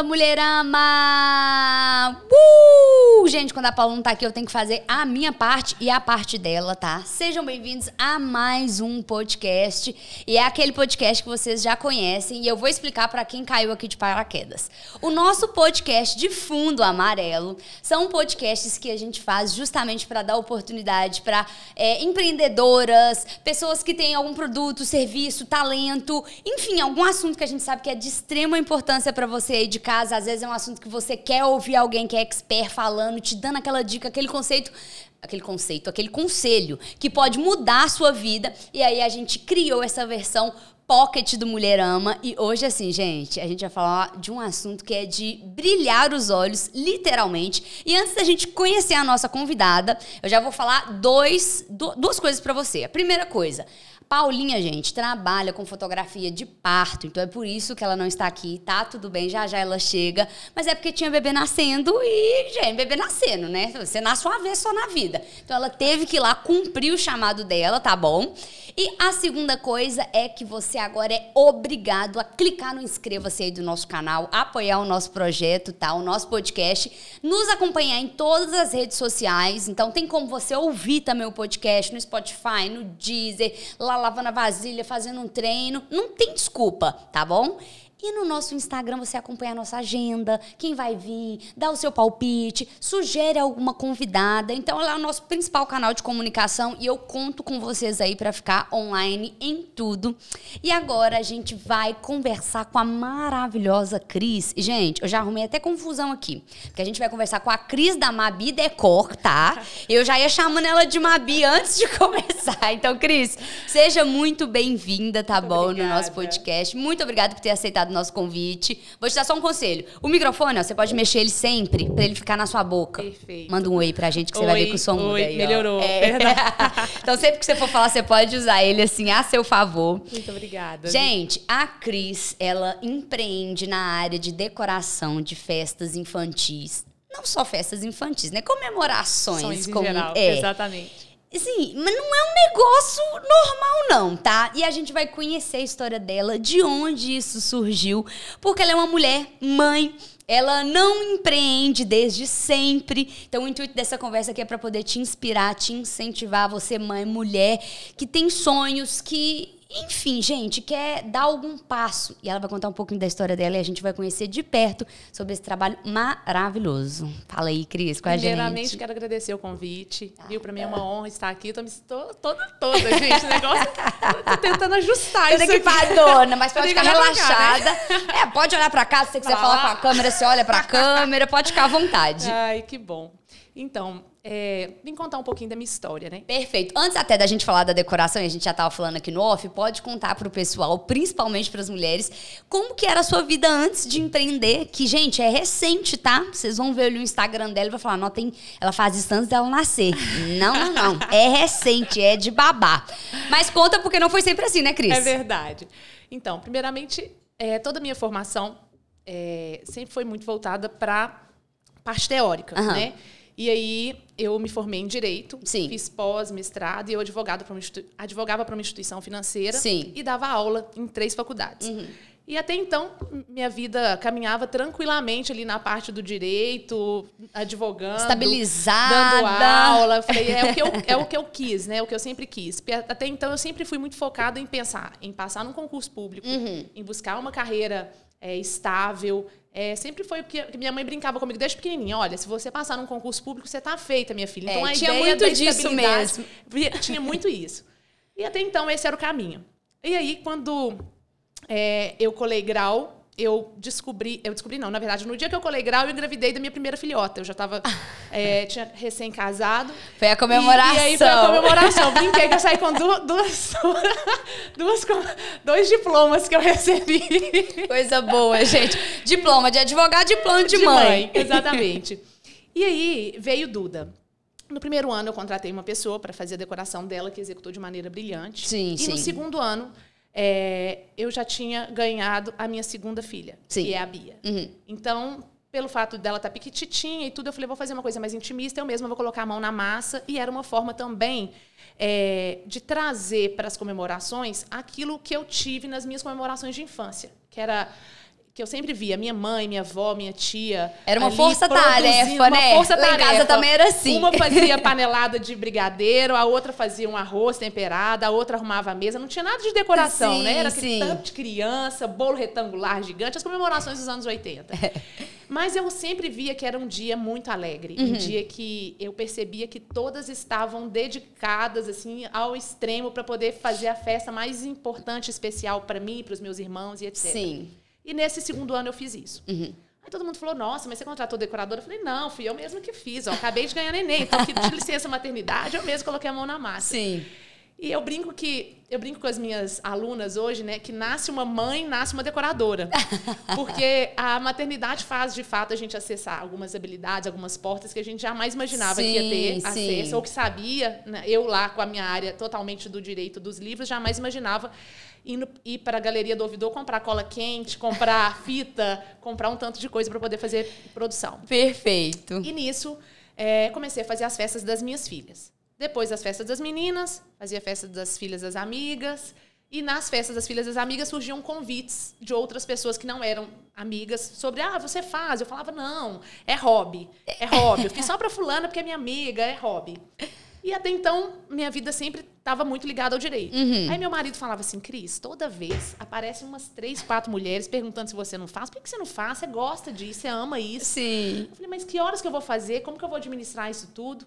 Fala, mulherama! Uh! Gente, quando a Paula não tá aqui, eu tenho que fazer a minha parte e a parte dela, tá? Sejam bem-vindos a mais um podcast. E é aquele podcast que vocês já conhecem e eu vou explicar para quem caiu aqui de paraquedas. O nosso podcast de fundo amarelo são podcasts que a gente faz justamente para dar oportunidade para é, empreendedoras, pessoas que têm algum produto, serviço, talento, enfim, algum assunto que a gente sabe que é de extrema importância para você aí de casa. Às vezes é um assunto que você quer ouvir alguém que é expert falando, te dando aquela dica, aquele conceito aquele conceito, aquele conselho que pode mudar a sua vida. E aí a gente criou essa versão pocket do Mulherama e hoje assim, gente, a gente vai falar de um assunto que é de brilhar os olhos, literalmente. E antes da gente conhecer a nossa convidada, eu já vou falar dois, duas coisas para você. A primeira coisa, Paulinha, gente, trabalha com fotografia de parto, então é por isso que ela não está aqui. Tá tudo bem, já já ela chega, mas é porque tinha bebê nascendo e, gente, bebê nascendo, né? Você nasce uma vez só na vida. Então ela teve que ir lá cumprir o chamado dela, tá bom? E a segunda coisa é que você agora é obrigado a clicar no inscreva-se aí do nosso canal, apoiar o nosso projeto, tá? O nosso podcast, nos acompanhar em todas as redes sociais. Então tem como você ouvir também o podcast no Spotify, no Deezer, lá lavando a vasilha, fazendo um treino. Não tem desculpa, tá bom? E no nosso Instagram você acompanha a nossa agenda, quem vai vir, dá o seu palpite, sugere alguma convidada. Então, ela é o nosso principal canal de comunicação e eu conto com vocês aí para ficar online em tudo. E agora a gente vai conversar com a maravilhosa Cris. Gente, eu já arrumei até confusão aqui, porque a gente vai conversar com a Cris da Mabi Decor, tá? Eu já ia chamando ela de Mabi antes de começar. Então, Cris, seja muito bem-vinda, tá muito bom, obrigada. no nosso podcast. Muito obrigada por ter aceitado aceitado o nosso convite. Vou te dar só um conselho. O microfone, ó, você pode mexer ele sempre pra ele ficar na sua boca. Perfeito. Manda um oi pra gente que oi, você vai ver que o som oi, muda aí. Melhorou. É. então, sempre que você for falar, você pode usar ele assim a seu favor. Muito obrigada. Gente, a Cris, ela empreende na área de decoração de festas infantis. Não só festas infantis, né? Comemorações. Sonhos como, geral, é. exatamente. Sim, mas não é um negócio normal, não, tá? E a gente vai conhecer a história dela, de onde isso surgiu, porque ela é uma mulher, mãe, ela não empreende desde sempre. Então, o intuito dessa conversa aqui é para poder te inspirar, te incentivar, você, mãe, mulher, que tem sonhos, que enfim, gente, quer dar algum passo. E ela vai contar um pouquinho da história dela e a gente vai conhecer de perto sobre esse trabalho maravilhoso. Fala aí, Cris, com a gente. Primeiramente, quero agradecer o convite. Ah, Viu? Para mim é uma honra estar aqui. Tô me tô, toda, toda, gente. O negócio. tô tentando ajustar Toda isso. equipadona, mas pode ficar relaxada. Cá, né? É, pode olhar para cá. Se você quiser falar com a câmera, você olha para a câmera. Pode ficar à vontade. Ai, que bom. Então, é, vim contar um pouquinho da minha história, né? Perfeito. Antes até da gente falar da decoração, e a gente já estava falando aqui no off, pode contar para o pessoal, principalmente para as mulheres, como que era a sua vida antes de empreender, que, gente, é recente, tá? Vocês vão ver o Instagram dela e vai falar, não, tem, ela faz isso antes dela nascer. não, não, não. É recente, é de babá. Mas conta porque não foi sempre assim, né, Cris? É verdade. Então, primeiramente, é, toda a minha formação é, sempre foi muito voltada para parte teórica, uhum. né? E aí eu me formei em direito, Sim. fiz pós, mestrado e eu advogado pra advogava para uma instituição financeira Sim. e dava aula em três faculdades. Uhum. E até então, minha vida caminhava tranquilamente ali na parte do direito, advogando. Estabilizada. Dando aula. Eu falei, é o, que eu, é o que eu quis, né? É o que eu sempre quis. Até então, eu sempre fui muito focada em pensar, em passar num concurso público, uhum. em buscar uma carreira é, estável, é, sempre foi o que minha mãe brincava comigo desde pequenininha. Olha, se você passar num concurso público, você tá feita, minha filha. Então, é, a tinha ideia muito disso mesmo. Tinha muito isso. E até então, esse era o caminho. E aí, quando é, eu colei grau, eu descobri, eu descobri não, na verdade, no dia que eu colei grau, eu engravidei da minha primeira filhota. Eu já estava, é, tinha recém-casado. Foi a comemoração. E, e, aí foi a comemoração. Brinquei que eu saí com duas, duas, duas, dois diplomas que eu recebi. Coisa boa, gente. Diploma de advogado, diploma de, de mãe. mãe. Exatamente. E aí veio Duda. No primeiro ano, eu contratei uma pessoa para fazer a decoração dela, que executou de maneira brilhante. Sim, e sim. no segundo ano, é, eu já tinha ganhado a minha segunda filha, Sim. que é a Bia. Uhum. Então, pelo fato dela estar tá piquititinha e tudo, eu falei, vou fazer uma coisa mais intimista, eu mesma vou colocar a mão na massa. E era uma forma também é, de trazer para as comemorações aquilo que eu tive nas minhas comemorações de infância, que era que eu sempre via, minha mãe, minha avó, minha tia. Era uma força-tarefa, né? Uma força Lá em casa também era assim. Uma fazia panelada de brigadeiro, a outra fazia um arroz temperado, a outra arrumava a mesa. Não tinha nada de decoração, Sim, né? Era aquele tanto de criança, bolo retangular gigante, as comemorações dos anos 80. Mas eu sempre via que era um dia muito alegre, Uhum. um dia que eu percebia que todas estavam dedicadas assim ao extremo para poder fazer a festa mais importante, especial para mim, para os meus irmãos e etc. Sim. E nesse segundo ano eu fiz isso. Uhum. Aí todo mundo falou, nossa, mas você contratou decoradora? Eu falei, não, fui eu mesma que fiz. Ó, acabei de ganhar neném, então aqui de licença maternidade, eu mesma coloquei a mão na massa. Sim. E eu brinco que eu brinco com as minhas alunas hoje, né, que nasce uma mãe, nasce uma decoradora. Porque a maternidade faz de fato a gente acessar algumas habilidades, algumas portas que a gente jamais imaginava que ia ter Sim, acesso sim. ou que sabia, né, eu lá com a minha área totalmente do direito dos livros, jamais imaginava indo, ir para a galeria do ouvidor comprar cola quente, comprar fita, comprar um tanto de coisa para poder fazer produção. Perfeito. E nisso, é, comecei a fazer as festas das minhas filhas. Depois das festas das meninas, fazia a festa das filhas das amigas. E nas festas das filhas das amigas surgiam convites de outras pessoas que não eram amigas sobre, ah, você faz. Eu falava, não, é hobby. É hobby. Eu fiz só pra fulana porque é minha amiga, é hobby. E até então, minha vida sempre estava muito ligada ao direito. Aí meu marido falava assim, Cris, toda vez aparecem umas três, quatro mulheres perguntando se você não faz. Por que que você não faz? Você gosta disso, você ama isso. Sim. Eu falei, mas que horas que eu vou fazer? Como que eu vou administrar isso tudo?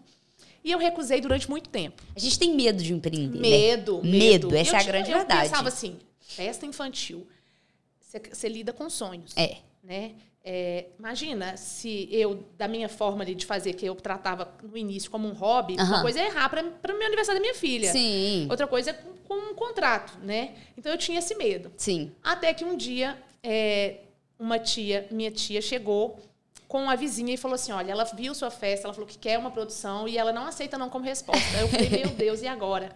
E eu recusei durante muito tempo. A gente tem medo de empreender. né? Medo, Medo, essa Eu é a grande eu verdade. pensava assim, festa infantil, você, lida com sonhos. É. Né? É, imagina se eu, da minha forma de fazer, que eu tratava no início como um hobby, uma coisa é errar para o meu aniversário da minha filha. Sim. Outra coisa é com, com um contrato, né? Então eu tinha esse medo. Sim. Até que um dia, é, uma tia, minha tia, chegou com a vizinha e falou assim: olha, ela viu sua festa, ela falou que quer uma produção e ela não aceita não como resposta. Eu falei, meu Deus, e agora?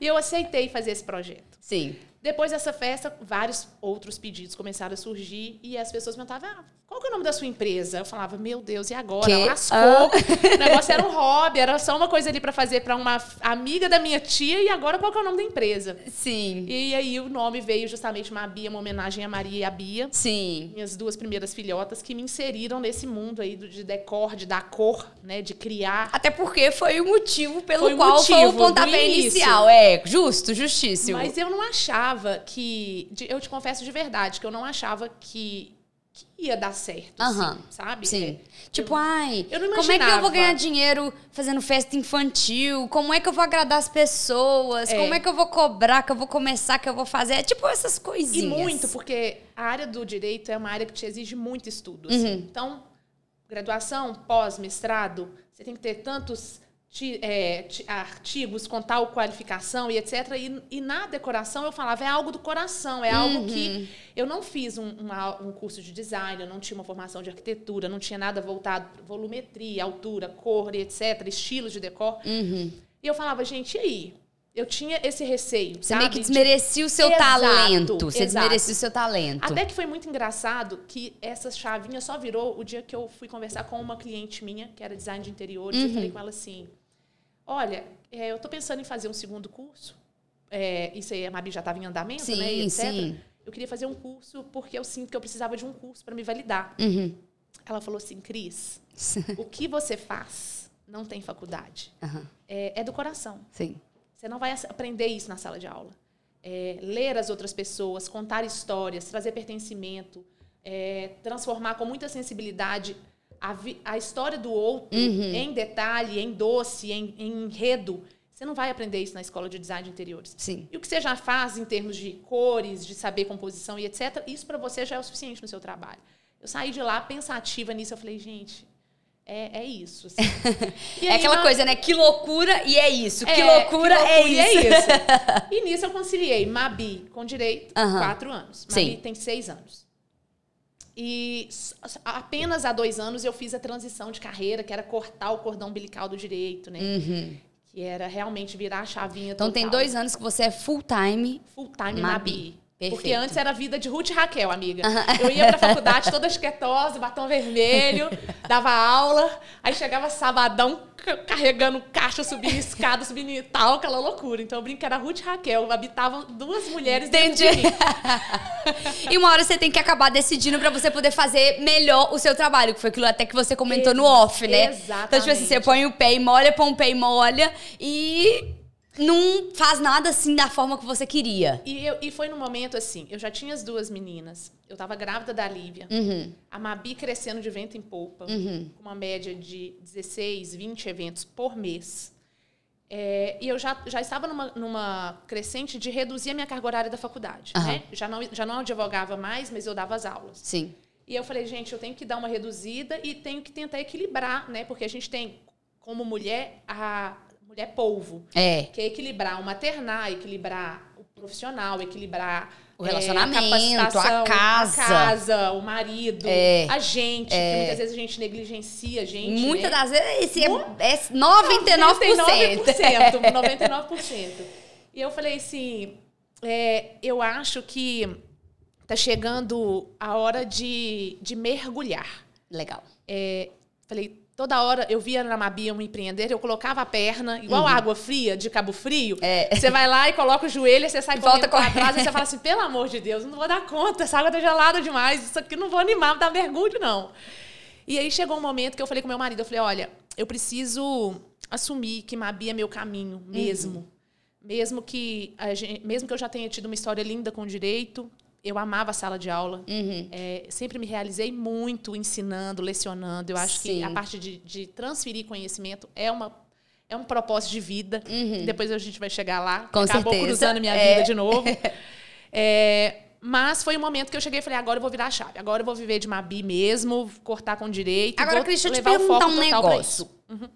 E eu aceitei fazer esse projeto. Sim. Depois dessa festa, vários outros pedidos começaram a surgir e as pessoas perguntavam: ah, qual que é o nome da sua empresa? Eu falava: meu Deus, e agora? Que? Lascou. Ah. O negócio era um hobby, era só uma coisa ali para fazer para uma amiga da minha tia e agora qual que é o nome da empresa? Sim. E aí o nome veio justamente uma Bia, uma homenagem a Maria e a Bia, Sim. minhas duas primeiras filhotas que me inseriram nesse mundo aí de decor, de dar cor, né, de criar. Até porque foi o motivo pelo Foi qual foi o motivo pontapé inicial. É, justo, justíssimo. Mas eu não achava que, de- eu te confesso de verdade, que eu não achava que, que ia dar certo, Aham. assim, sabe? Sim. É, Tipo, ai, eu não como é que eu vou ganhar dinheiro fazendo festa infantil? Como é que eu vou agradar as pessoas? É. Como é que eu vou cobrar, que eu vou começar, que eu vou fazer? É tipo essas E coisinhas. muito, porque a área do direito é uma área que te exige muito estudo. Uhum. assim. Então, graduação, pós, mestrado, você tem que ter tantos é, ti- artigos com tal qualificação e etc. E, e na decoração eu falava, é algo do coração, é algo Uhum. que eu não fiz um, uma- um curso de design, eu não tinha uma formação de arquitetura, não tinha nada voltado para volumetria, altura, cor e etc., estilos de decor. Uhum. E eu falava, gente, e aí? Eu tinha esse receio. Você meio que sabe? De- desmerecia o seu Exato, talento. Você exato. desmerecia o seu talento. até que foi muito engraçado que essa chavinha só virou o dia que eu fui conversar com uma cliente minha, que era design de interiores, e Uhum. eu falei com ela assim: Olha, é, eu tô pensando em fazer um segundo curso. É, isso aí, a Mabi já estava em andamento, Sim, né? Etc. sim. Eu queria fazer um curso porque eu sinto que eu precisava de um curso para me validar. Uhum. Ela falou assim: Cris, o que você faz não tem faculdade. Aham. É, é do coração. Sim. Você não vai aprender isso na sala de aula. É, ler as outras pessoas, contar histórias, trazer pertencimento, é, transformar com muita sensibilidade a, vi- a história do outro em detalhe, em doce, em, em enredo. Você não vai aprender isso na escola de design de interiores. Sim. E o que você já faz em termos de cores, de saber composição e etc., isso para você já é o suficiente no seu trabalho. Eu saí de lá pensativa nisso, eu falei, gente, é, é isso. assim. É aí, aquela na- coisa, né? Que loucura e é isso. que é, loucura, que é loucura, isso. e é isso. E nisso eu conciliei Mabi com direito, quatro anos. Mabi Sim. tem seis anos. E apenas há dois anos eu fiz a transição de carreira, que era cortar o cordão umbilical do direito, né? Que era realmente virar a chavinha Então tem total. dois anos que você é full time. Full time Mabi. Mabi. Perfeito. Porque antes era a vida de Ruth e Raquel, amiga. Eu ia pra faculdade toda esquetosa, batom vermelho, dava aula, aí chegava sabadão carregando caixa, subindo escada, subindo e tal, aquela loucura. Então eu brinco que era Ruth e Raquel, habitavam duas mulheres Entendi. dentro de mim. e uma hora você tem que acabar decidindo pra você poder fazer melhor o seu trabalho, que foi aquilo até que você comentou no off, né? Exatamente. Então, tipo assim, você põe o pé e molha, põe o pé e molha e não faz nada assim da forma que você queria. E, eu- e foi no momento assim, eu já tinha as duas meninas. Eu tava grávida da Lívia. Uhum. A Mabi crescendo de vento em polpa, com uma média de 16, 20 eventos por mês. É, e eu já, já estava numa, numa crescente de reduzir a minha carga horária da faculdade. Aham. Né? Já, não, já não advogava mais, mas eu dava as aulas. Sim. E eu falei, gente, eu tenho que dar uma reduzida e tenho que tentar equilibrar, né? Porque a gente tem, como mulher, a mulher polvo, É. que é equilibrar o maternar, equilibrar o profissional, equilibrar O é, relacionamento, capacitação, a casa. a casa, o marido, É. a gente, que muitas vezes a gente negligencia a gente. Muitas né? das vezes esse é, Mu- é 99%. 99%, 99%. E eu falei assim, é, eu acho que tá chegando a hora de, de mergulhar. Legal. É, falei, toda hora eu via na Mabia um empreender, eu colocava a perna, igual água fria de Cabo Frio. Uhum. É. Você vai lá e coloca o joelho, você sai volta correndo pra correndo. trás, e você fala assim, pelo amor de Deus, não vou dar conta, essa água tá gelada demais, isso aqui não vou animar, dar mergulho, não. E aí chegou um momento que eu falei com meu marido, eu falei, olha, eu preciso assumir que Mabia é meu caminho mesmo. Mesmo que a gente, mesmo que eu já tenha tido uma história linda com direito, eu amava a sala de aula. Uhum. É, sempre me realizei muito ensinando, lecionando. Eu acho que Sim. a parte de, de transferir conhecimento é uma é um propósito de vida. Depois a gente vai chegar lá. Uhum. Com Acabou certeza. cruzando minha É. vida de novo. É, mas foi o momento que eu cheguei e falei, agora eu vou virar a chave. Agora eu vou viver de Mabi mesmo, cortar com direito. Agora, Cris, deixa eu te perguntar um negócio. isso.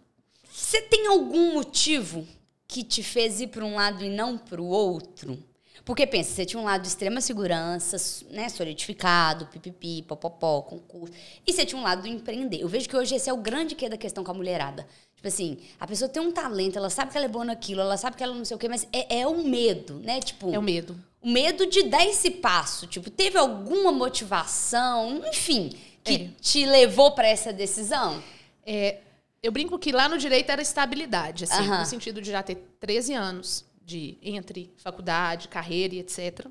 Você tem algum motivo que te fez ir para um lado e não para o outro? Porque pensa, você tinha um lado de extrema segurança, né, solidificado, pipipi, popopó, concurso. E você tinha um lado do empreender. Eu vejo que hoje esse é o grande que da questão com a mulherada. Tipo assim, a pessoa tem um talento, ela sabe que ela é boa naquilo, ela sabe que ela não sei o quê, mas é, é o medo, né? Tipo, É o medo. o medo de dar esse passo. Tipo, teve alguma motivação, enfim, que É. te levou para essa decisão? É, eu brinco que lá no direito era estabilidade, assim, Aham. no sentido de já ter 13 anos de entre faculdade, carreira e etc.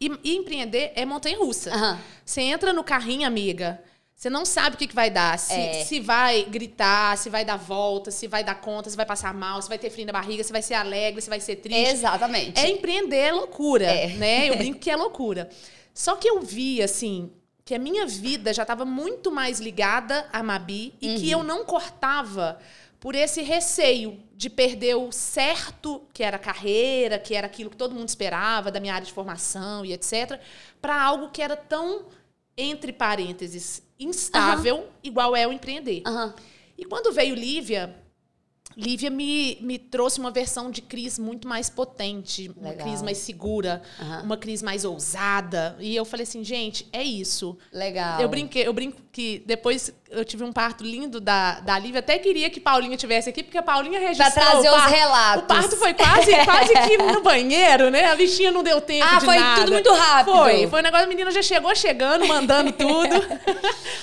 E, e empreender é montanha-russa. Aham. Você entra no carrinho, amiga, você não sabe o que, que vai dar. Se, É. se vai gritar, se vai dar volta, se vai dar conta, se vai passar mal, se vai ter frio na barriga, se vai ser alegre, se vai ser triste. Exatamente. É empreender é loucura, É. né? Eu brinco que é loucura. Só que eu vi, assim, que a minha vida já estava muito mais ligada a Mabi e que eu não cortava por esse receio de perder o certo, que era carreira, que era aquilo que todo mundo esperava da minha área de formação e etc., para algo que era tão, entre parênteses, instável, igual é o empreender. Aham. E quando veio Lívia, Lívia me, me trouxe uma versão de Cris muito mais potente, uma Legal. Cris mais segura, Aham. uma Cris mais ousada. E eu falei assim, gente, é isso. Legal. Eu brinquei, eu brinco que depois eu tive um parto lindo da, da Lívia. Até queria que Paulinha tivesse aqui, porque a Paulinha registrou. trazer o os relatos. O parto foi quase, quase que no banheiro, né? A bichinha não deu tempo Ah, de foi nada. tudo muito rápido. Foi, foi um negócio, a menina já chegou chegando, mandando tudo.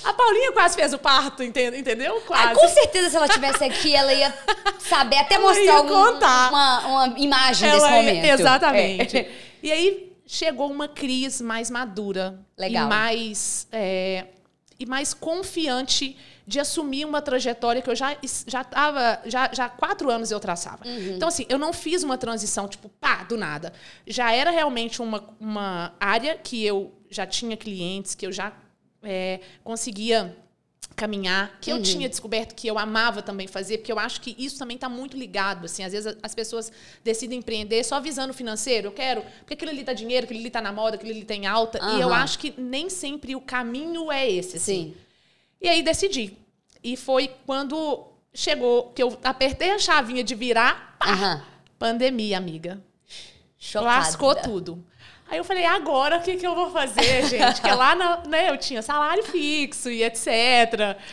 a Paulinha quase fez o parto, ente- entendeu? Quase. Ah, com certeza, se ela tivesse aqui, ela ia saber até Ela mostrar algum-. Uma, uma imagem Ela desse momento. Exatamente. É. E aí chegou uma Cris mais madura. Legal. E mais, é, e mais confiante de assumir uma trajetória que eu já já tava, já, já há quatro anos eu traçava. Uhum. Então, assim, eu não fiz uma transição, tipo, pá, do nada. Já era realmente uma, uma área que eu já tinha clientes, que eu já é, conseguia caminhar, que Uhum. eu tinha descoberto que eu amava também fazer, porque eu acho que isso também está muito ligado, assim, às vezes as pessoas decidem empreender só visando o financeiro, eu quero, porque aquilo ali tá dinheiro, aquilo ali tá na moda, aquilo ali tem alta, e eu acho que nem sempre o caminho é esse, assim. Sim. E aí decidi. E foi quando chegou, que eu apertei a chavinha de virar, pá, Aham. pandemia, amiga. Chocada. Lascou tudo. Aí eu falei, agora o que, que eu vou fazer, gente? Porque lá na- né, eu tinha salário fixo e etc.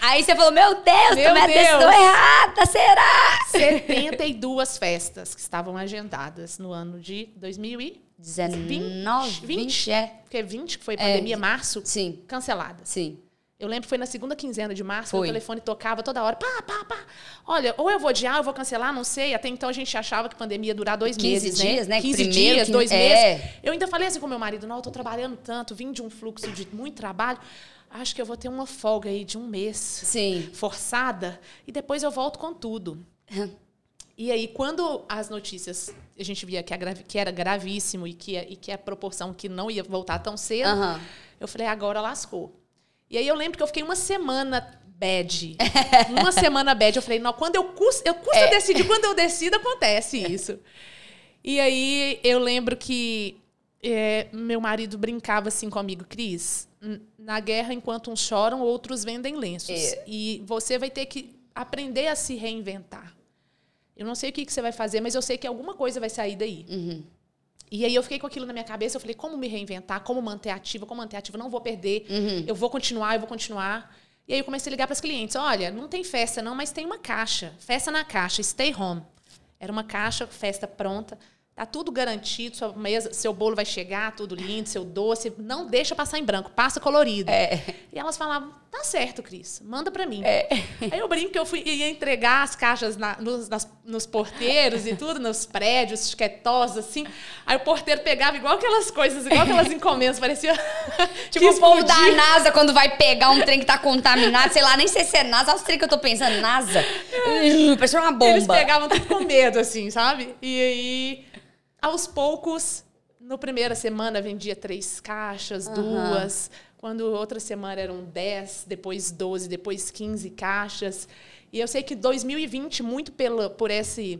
Aí você falou, meu Deus, Meu tomei a Deus. decisão errada, será? 72 festas que estavam agendadas no ano de 19, 20, 20 é. Porque 20, que foi pandemia, é, março, sim. cancelada. Sim. Eu lembro que foi na segunda quinzena de março, o telefone tocava toda hora. Pá, pá, pá. Olha, ou eu vou adiar, ou eu vou cancelar, não sei. Até então a gente achava que a pandemia ia durar dois 15 meses, dias, né? né? 15 Primeiro, dias, dois é. meses. Eu ainda falei assim com meu marido, não, eu tô trabalhando tanto, vim de um fluxo de muito trabalho. Acho que eu vou ter uma folga aí de um mês. Sim. Forçada. E depois eu volto com tudo. E aí, quando as notícias a gente via que, que era gravíssimo e que, e que a proporção que não ia voltar tão cedo, uhum. eu falei, agora lascou. E aí eu lembro que eu fiquei uma semana bad. uma semana bad. Eu falei, não, quando eu custo, eu custo é. decidir, quando eu decido, acontece isso. E aí eu lembro que é, meu marido brincava assim comigo, Cris, na guerra, enquanto uns choram, outros vendem lenços. É. E você vai ter que aprender a se reinventar. Eu não sei o que, que você vai fazer, mas eu sei que alguma coisa vai sair daí. Uhum. E aí eu fiquei com aquilo na minha cabeça, eu falei, como me reinventar, como manter ativa, como manter ativa, não vou perder, uhum. eu vou continuar, eu vou continuar. E aí eu comecei a ligar para os clientes, olha, não tem festa não, mas tem uma caixa, festa na caixa, stay home. Era uma caixa, festa pronta. Tá tudo garantido, sua mesa, seu bolo vai chegar, tudo lindo, seu doce. Não deixa passar em branco, passa colorido. É. E elas falavam, tá certo, Cris, manda para mim. É. Aí eu brinco que eu fui, ia entregar as caixas na, nos, nas, nos porteiros e tudo, nos prédios, chiquetosos, assim. Aí o porteiro pegava igual aquelas coisas, igual aquelas encomendas, parecia... tipo o povo da NASA, quando vai pegar um trem que tá contaminado, sei lá, nem sei se é NASA, olha os trem que eu tô pensando, NASA. É. Parece uma bomba. Eles pegavam tudo com medo, assim, sabe? E aí aos poucos, no primeira semana vendia três caixas, uhum. duas. Quando outra semana eram dez, depois doze, depois quinze caixas. E eu sei que 2020, muito pela, por esse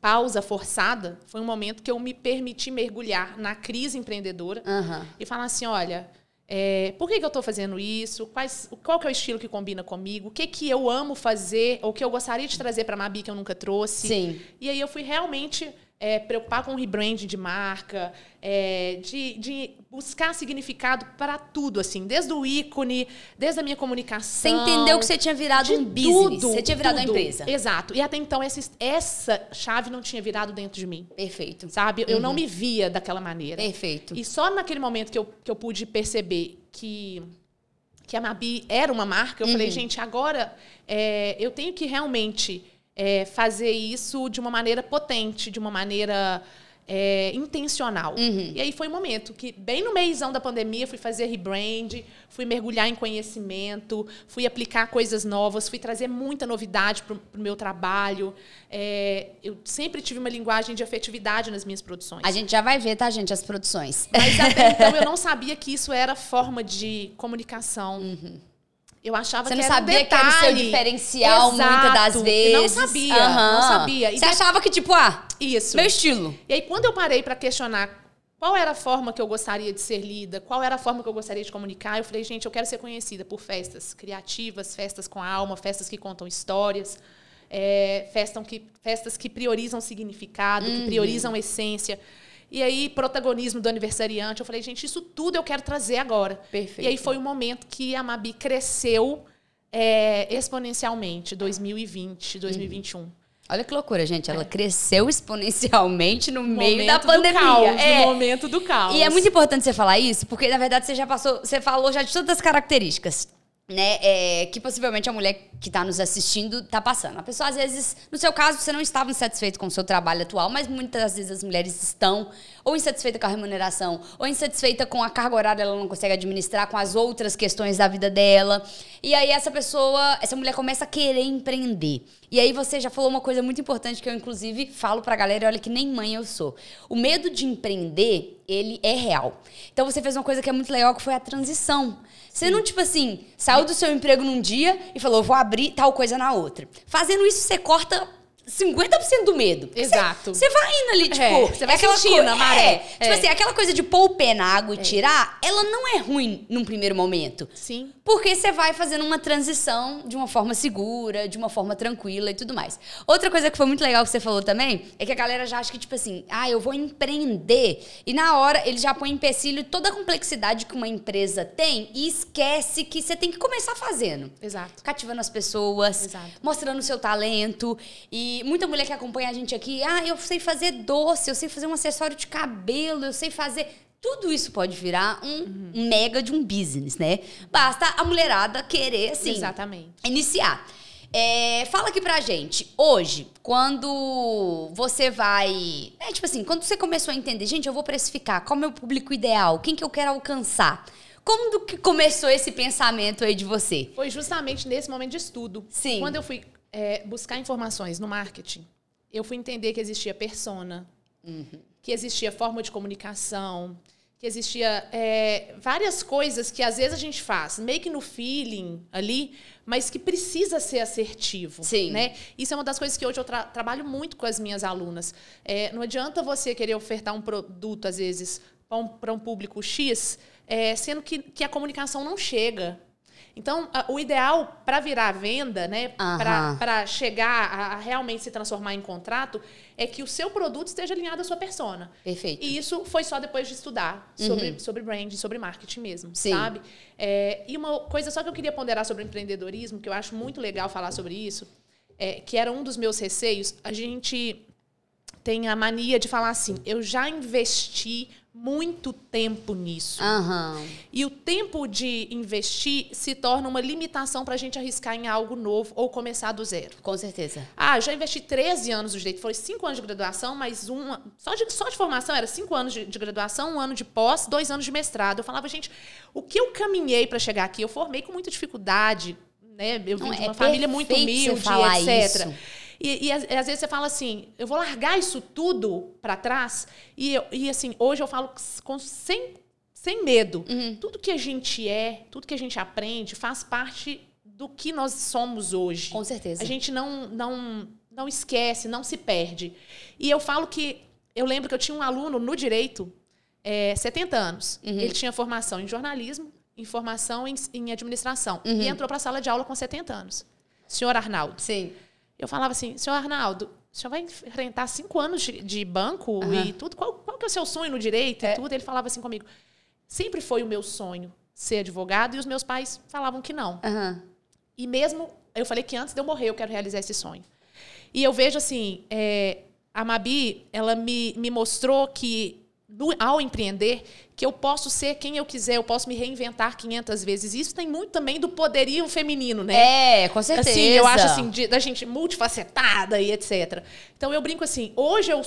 pausa forçada, foi um momento que eu me permiti mergulhar na crise empreendedora uhum. e falar assim, olha, é, por que, que eu estou fazendo isso? Quais, qual que é o estilo que combina comigo? O que, que eu amo fazer ou que eu gostaria de trazer para a Mabi que eu nunca trouxe? Sim. E aí eu fui realmente é, preocupar com o rebranding de marca, é, de, de, buscar significado para tudo, assim, desde o ícone, desde a minha comunicação. Você entendeu que você tinha virado um business, tudo, você tinha virado tudo. uma empresa. Exato. E até então essa, essa chave não tinha virado dentro de mim. Perfeito. Sabe? Eu uhum. não me via daquela maneira. Perfeito. E só naquele momento que eu, que eu pude perceber que que a Mabi era uma marca, eu uhum. falei, gente, agora é, eu tenho que realmente é, fazer isso de uma maneira potente, de uma maneira é, intencional. Uhum. E aí foi o um momento que, bem no meizão da pandemia, fui fazer rebrand, fui mergulhar em conhecimento, fui aplicar coisas novas, fui trazer muita novidade para o meu trabalho. É, eu sempre tive uma linguagem de afetividade nas minhas produções. A gente já vai ver, tá, gente, as produções. Mas até então eu não sabia que isso era forma de comunicação. Uhum. Eu achava Você que não era sabia um que era o seu diferencial Exato. muitas das vezes. Não sabia, uhum. não sabia. E Você achava que, tipo, ah, isso. meu estilo. E aí, quando eu parei para questionar qual era a forma que eu gostaria de ser lida, qual era a forma que eu gostaria de comunicar, eu falei, gente, eu quero ser conhecida por festas criativas, festas com alma, festas que contam histórias, é, festas, que, festas que priorizam significado, uhum. que priorizam essência. E aí, protagonismo do aniversariante. Eu falei, gente, isso tudo eu quero trazer agora. Perfeito. E aí foi o momento que a Mabi cresceu é, exponencialmente, 2020, 2021. Uhum. Olha que loucura, gente. Ela é. cresceu exponencialmente no, no meio da pandemia. Caos, é. No momento do caos. E é muito importante você falar isso, porque na verdade você já passou, você falou já de todas as características né, é, que possivelmente a mulher que está nos assistindo está passando. A pessoa, às vezes, no seu caso, você não estava insatisfeito com o seu trabalho atual, mas muitas vezes as mulheres estão ou insatisfeitas com a remuneração, ou insatisfeita com a carga horária, ela não consegue administrar, com as outras questões da vida dela. E aí essa pessoa, essa mulher começa a querer empreender. E aí você já falou uma coisa muito importante que eu, inclusive, falo pra galera, olha que nem mãe eu sou. O medo de empreender, ele é real. Então você fez uma coisa que é muito legal, que foi a transição. Você não, tipo assim, saiu do seu emprego num dia e falou, vou abrir tal coisa na outra. Fazendo isso, você corta 50% do medo. Exato. Você vai indo ali, tipo. É, você vai é aquela sentindo maré. É, tipo é. assim, aquela coisa de pôr o pé na água e é. tirar, ela não é ruim num primeiro momento. Sim. Porque você vai fazendo uma transição de uma forma segura, de uma forma tranquila e tudo mais. Outra coisa que foi muito legal que você falou também é que a galera já acha que, tipo assim, ah, eu vou empreender. E na hora ele já põe em empecilho toda a complexidade que uma empresa tem e esquece que você tem que começar fazendo. Exato. Cativando as pessoas, Exato. mostrando o seu talento. E E muita mulher que acompanha a gente aqui, ah, eu sei fazer doce, eu sei fazer um acessório de cabelo, eu sei fazer. Tudo isso pode virar um uhum. mega de um business, né? Basta a mulherada querer, assim, Exatamente. iniciar. É, fala aqui pra gente, hoje, quando você vai. É tipo assim, quando você começou a entender, gente, eu vou precificar, qual é o meu público ideal, quem que eu quero alcançar? Como que começou esse pensamento aí de você? Foi justamente nesse momento de estudo. Sim. Quando eu fui é, buscar informações no marketing, eu fui entender que existia persona, uhum. que existia forma de comunicação, que existia é, várias coisas que às vezes a gente faz, meio que no feeling ali, mas que precisa ser assertivo. Sim. Né? Isso é uma das coisas que hoje eu tra trabalho muito com as minhas alunas. É, não adianta você querer ofertar um produto, às vezes, para um, um, público X, é, sendo que, que a comunicação não chega. Então, o ideal para virar venda, né, uhum. para chegar a, realmente se transformar em contrato, é que o seu produto esteja alinhado à sua persona. Perfeito. E isso foi só depois de estudar sobre, uhum. sobre branding, sobre marketing mesmo, Sim. sabe? É, e uma coisa só que eu queria ponderar sobre empreendedorismo, que eu acho muito legal falar sobre isso, é, que era um dos meus receios, a gente tem a mania de falar assim, eu já investi muito tempo nisso. Uhum. E o tempo de investir se torna uma limitação para a gente arriscar em algo novo ou começar do zero. Com certeza. Ah, já investi 13 anos do direito. Foi 5 anos de graduação, mais uma. Só de, só de formação era 5 anos de, de, graduação, um ano de pós, dois anos de mestrado. Eu falava, gente, o que eu caminhei para chegar aqui? Eu formei com muita dificuldade. Né? Eu vim Não, de uma é família muito humilde, etc. Isso. E, e, às vezes você fala assim, eu vou largar isso tudo para trás. E, e assim, hoje eu falo com, sem, sem medo. Uhum. Tudo que a gente é, tudo que a gente aprende, faz parte do que nós somos hoje. Com certeza. A gente não, não, não esquece, não se perde. E eu falo que. Eu lembro que eu tinha um aluno no direito, é, 70 anos. Uhum. Ele tinha formação em jornalismo, em formação em, em administração. Uhum. E entrou para a sala de aula com 70 anos. Senhor Arnaldo. Sim. Eu falava assim, senhor Arnaldo, o senhor vai enfrentar cinco anos de, de banco uhum. e tudo. Qual, qual que é o seu sonho no direito é. e tudo? Ele falava assim comigo. Sempre foi o meu sonho ser advogado e os meus pais falavam que não. Uhum. E mesmo, eu falei que antes de eu morrer eu quero realizar esse sonho. E eu vejo assim, é, a Mabi, ela me, me mostrou que no, ao empreender, que eu posso ser quem eu quiser, eu posso me reinventar 500 vezes. Isso tem muito também do poderio feminino, né? É, com certeza. Assim, eu acho assim, de, da gente multifacetada e etc. Então eu brinco assim, hoje eu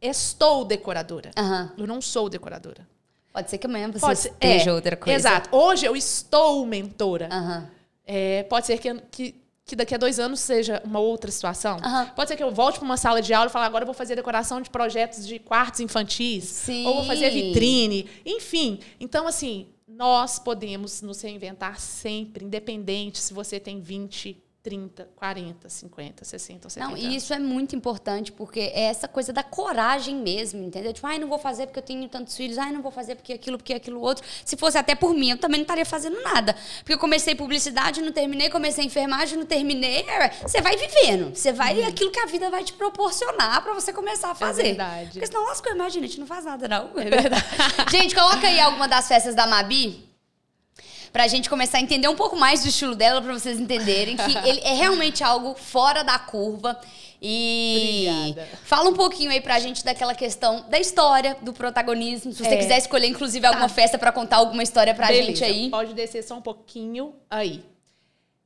estou decoradora. Uhum. Eu não sou decoradora. Pode ser que amanhã você pode esteja é, outra coisa. Exato. Hoje eu estou mentora. Uhum. É, pode ser que, que que daqui a dois anos seja uma outra situação. Uhum. Pode ser que eu volte para uma sala de aula e fale, agora eu vou fazer decoração de projetos de quartos infantis. Sim. Ou vou fazer vitrine. Enfim. Então, assim, nós podemos nos reinventar sempre, independente se você tem 20, 30, 40, 50, 60, 70 Não, e isso é muito importante, porque é essa coisa da coragem mesmo, entendeu? Tipo, ai, não vou fazer porque eu tenho tantos filhos, ai, não vou fazer porque aquilo, porque aquilo outro. Se fosse até por mim, eu também não estaria fazendo nada. Porque eu comecei publicidade, não terminei, comecei enfermagem, não terminei. É, você vai vivendo, você vai, uhum. aquilo que a vida vai te proporcionar para você começar a fazer. É verdade. Porque senão, lascou, imagina, a gente não faz nada, não. É verdade. gente, coloca aí alguma das festas da Mabi pra gente começar a entender um pouco mais do estilo dela, pra vocês entenderem que ele é realmente algo fora da curva. E Obrigada. fala um pouquinho aí pra gente daquela questão da história, do protagonismo. Se você é. quiser escolher, inclusive, alguma tá. festa para contar alguma história pra Beleza. gente aí. Pode descer só um pouquinho aí.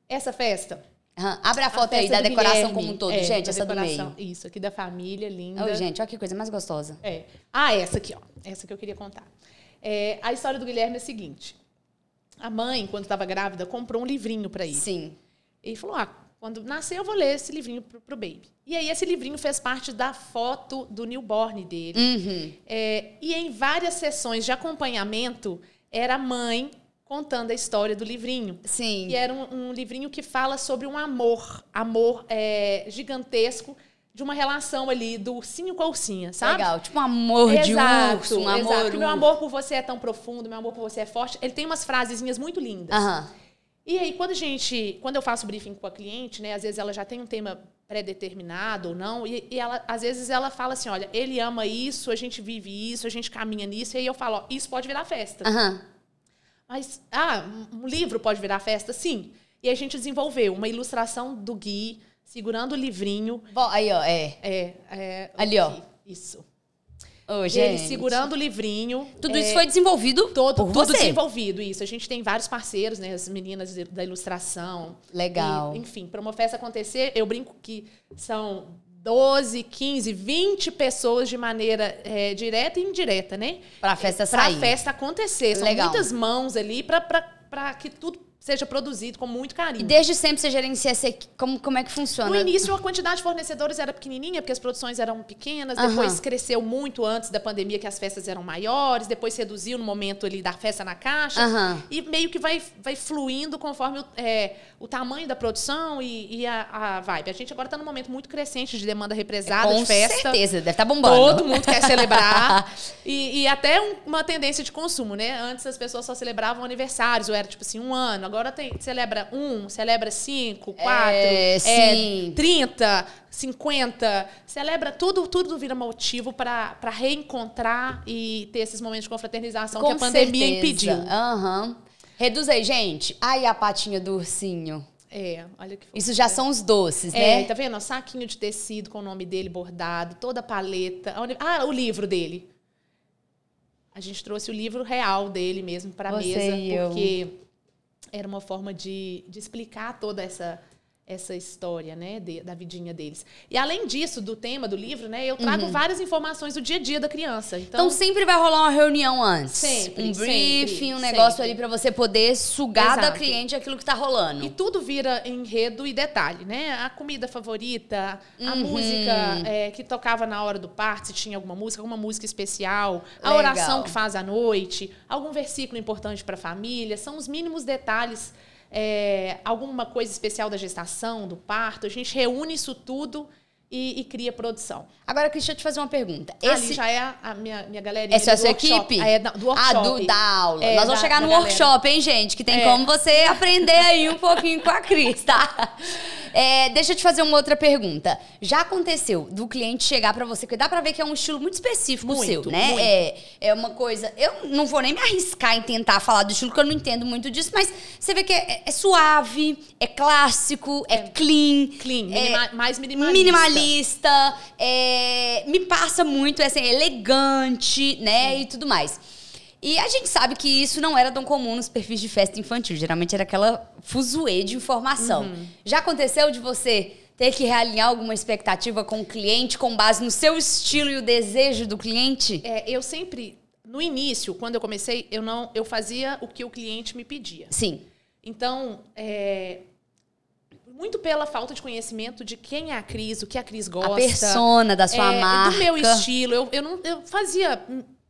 Essa festa. Uhum. Abre a foto a aí da decoração Guilherme, como um todo, é, gente, essa do meio. Isso, aqui da família, linda. Oi, gente, olha que coisa mais gostosa. É. Ah, essa aqui, ó. Essa que eu queria contar. É, a história do Guilherme é a seguinte. A mãe, quando estava grávida, comprou um livrinho para ele. Sim. E falou: ah, quando nascer eu vou ler esse livrinho pro, pro baby. E aí esse livrinho fez parte da foto do newborn dele. Uhum. É, e em várias sessões de acompanhamento, era a mãe contando a história do livrinho. Sim. E era um, um livrinho que fala sobre um amor, amor é, gigantesco de uma relação ali do ursinho com a ursinha, sabe? Legal, tipo um amor exato, de urso, um amor... Exato, meu amor por você é tão profundo, meu amor por você é forte. Ele tem umas frasezinhas muito lindas. Uhum. E aí, quando a gente... Quando eu faço briefing com a cliente, né? Às vezes ela já tem um tema pré-determinado ou não, e, e, ela, às vezes ela fala assim, olha, ele ama isso, a gente vive isso, a gente caminha nisso, e aí eu falo, ó, isso pode virar festa. Uhum. Mas, ah, um livro pode virar festa? Sim. E a gente desenvolveu uma ilustração do Gui, segurando o livrinho. Bom, aí, ó, é. É, é Ali, ó. Isso. Ô, Ele segurando o livrinho. Tudo é, isso foi desenvolvido todo, por tudo você. desenvolvido, isso. A gente tem vários parceiros, né? As meninas da ilustração. Legal. E, enfim, para uma festa acontecer, eu brinco que são 12, 15, 20 pessoas de maneira é, direta e indireta, né? Pra festa Pra sair. festa acontecer. São Legal. muitas mãos ali para que tudo seja produzido com muito E carinho. desde sempre você gerencia essa equi- como, como é que funciona? No início, a quantidade de fornecedores era pequenininha, porque as produções eram pequenas. Aham. Depois cresceu muito antes da pandemia, que as festas eram maiores. Depois reduziu no momento ali da festa na caixa. Aham. E meio que vai, vai fluindo conforme o, é, o tamanho da produção e, e a, a vibe. A gente agora está num momento muito crescente de demanda represada Com de festa. certeza, deve estar bombando. Todo mundo quer celebrar. e, e até um- uma tendência de consumo, né? Antes as pessoas só celebravam aniversários, ou era tipo assim, um ano. Agora tem, celebra um, celebra cinco, quatro, É, é, sim. 30, 50. Celebra tudo, tudo vira motivo para reencontrar e ter esses momentos de confraternização Com que a pandemia certeza. impediu. Aham. Reduz aí, gente. Ai, a patinha do ursinho. É, olha que fofo. Isso já são os doces, É, né? tá vendo? O saquinho de tecido com o nome dele bordado, toda a paleta. Ah, o livro dele. A gente trouxe o livro real dele mesmo para a Você mesa, e eu. porque era uma forma de, de explicar toda essa essa história, né, de- da vidinha deles. E além disso, do tema do livro, né, eu trago várias informações do dia a dia da criança. Então, Então, sempre vai rolar uma reunião antes. Sempre, Um briefing, sempre, um negócio sempre. ali pra você poder sugar da Exato. cliente aquilo que tá rolando. E tudo vira enredo e detalhe, né? A comida favorita, a Uhum. música é, que tocava na hora do parto, se tinha alguma música, alguma música especial, a Legal. oração que faz à noite, algum versículo importante para a família, são os mínimos detalhes, é, alguma coisa especial da gestação, do parto. A gente reúne isso tudo e, e cria produção. Agora, deixa eu te fazer uma pergunta. Ali Esse... já é a, a minha, minha galerinha. Essa é a sua workshop. equipe? É, do Ah, workshop. do, da aula. É, Nós vamos da- chegar no galera. workshop, hein, gente? Que tem É. como você aprender aí um pouquinho com a Cris, tá? É, deixa eu te fazer uma outra pergunta. Já aconteceu do cliente chegar pra você, que dá pra ver que é um estilo muito específico Muito, seu, né? muito. É, é uma coisa. Eu não vou nem me arriscar em tentar falar do estilo, porque eu não entendo muito disso, mas você vê que é, é suave, é clássico, é, clean. Clean, é minima- mais minimalista. minimalista, é, me passa muito, é assim, elegante, né, e tudo mais. E a gente sabe que isso não era tão comum nos perfis de festa infantil. Geralmente era aquela fuzuê de informação. Uhum. Já aconteceu de você ter que realinhar alguma expectativa com o cliente com base no seu estilo e o desejo do cliente? É, eu sempre, no início, quando eu comecei, eu não, eu fazia o que o cliente me pedia. Sim. Então, é, muito pela falta de conhecimento de quem é a Cris, o que a Cris gosta. a persona da sua é, marca. Do meu estilo. Eu, eu, não, eu fazia,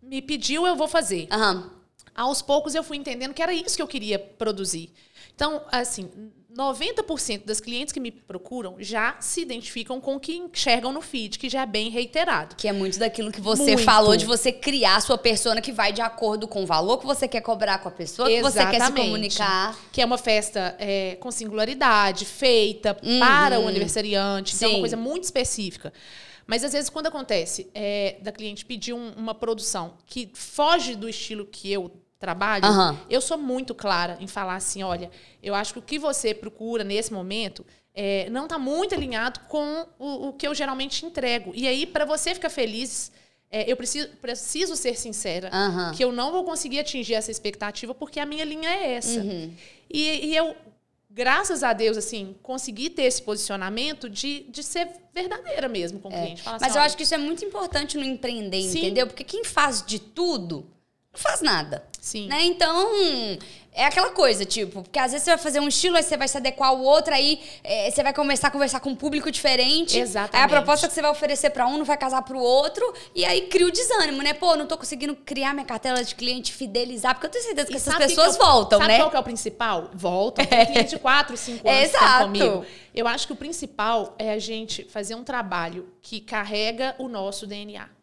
me pediu, eu vou fazer. Aham. Aos poucos eu fui entendendo que era isso que eu queria produzir. Então, assim, 90% das clientes que me procuram já se identificam com o que enxergam no feed, que já é bem reiterado. Que é muito daquilo que você Muito. falou de você criar a sua persona que vai de acordo com o valor que você quer cobrar com a pessoa, que você quer se Exatamente. comunicar. Que é uma festa é, com singularidade, feita para o aniversariante. Então, é Sim. uma coisa muito específica. Mas, às vezes, quando acontece é, da cliente pedir um- uma produção que foge do estilo que eu trabalho, Aham. eu sou muito clara em falar assim, olha, eu acho que o que você procura nesse momento é, não está muito alinhado com o, o que eu geralmente entrego. E aí, para você ficar feliz, é, eu preciso, preciso ser sincera Aham. que eu não vou conseguir atingir essa expectativa porque a minha linha é essa. Uhum. E, e eu, graças a Deus, assim, consegui ter esse posicionamento de, de ser verdadeira mesmo com o cliente. É. Mas assim, eu olha, acho que isso é muito importante no empreender, Sim. entendeu? Porque quem faz de tudo, não faz nada. Sim. Né? Então, é aquela coisa, tipo, porque às vezes você vai fazer um estilo, aí você vai se adequar ao outro, aí é, você vai começar a conversar com um público diferente. Exatamente. Aí a proposta que você vai oferecer pra um não vai casar pro outro, e aí cria o desânimo, né? Pô, não tô conseguindo criar minha cartela de cliente, fidelizar, porque eu tenho certeza que E essas sabe pessoas que que é voltam, sabe né? qual que é o principal? Voltam. Tem cliente de 4, 5 anos que Exato. comigo. Eu acho que o principal é a gente fazer um trabalho que carrega o nosso DNA.